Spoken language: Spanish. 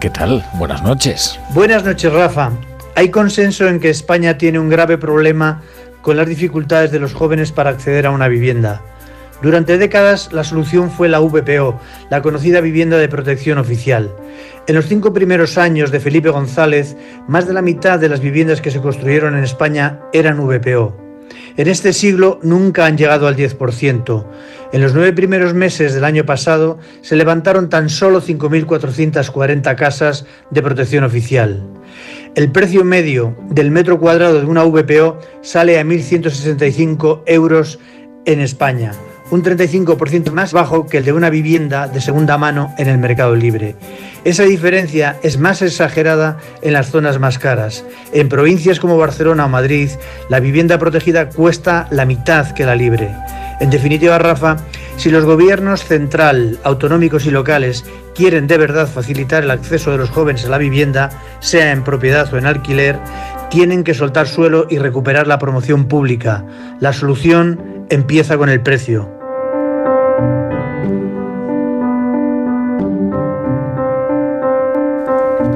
¿Qué tal? Buenas noches. Buenas noches, Rafa. Hay consenso en que España tiene un grave problema con las dificultades de los jóvenes para acceder a una vivienda. Durante décadas la solución fue la VPO, la conocida vivienda de protección oficial. En los cinco primeros años de Felipe González, más de la mitad de las viviendas que se construyeron en España eran VPO. En este siglo nunca han llegado al 10%. En los nueve primeros meses del año pasado se levantaron tan solo 5.440 casas de protección oficial. El precio medio del metro cuadrado de una VPO sale a 1.165 euros en España, un 35% más bajo que el de una vivienda de segunda mano en el mercado libre. Esa diferencia es más exagerada en las zonas más caras. En provincias como Barcelona o Madrid, la vivienda protegida cuesta la mitad que la libre. En definitiva, Rafa, si los gobiernos central, autonómicos y locales quieren de verdad facilitar el acceso de los jóvenes a la vivienda, sea en propiedad o en alquiler, tienen que soltar suelo y recuperar la promoción pública. La solución empieza con el precio.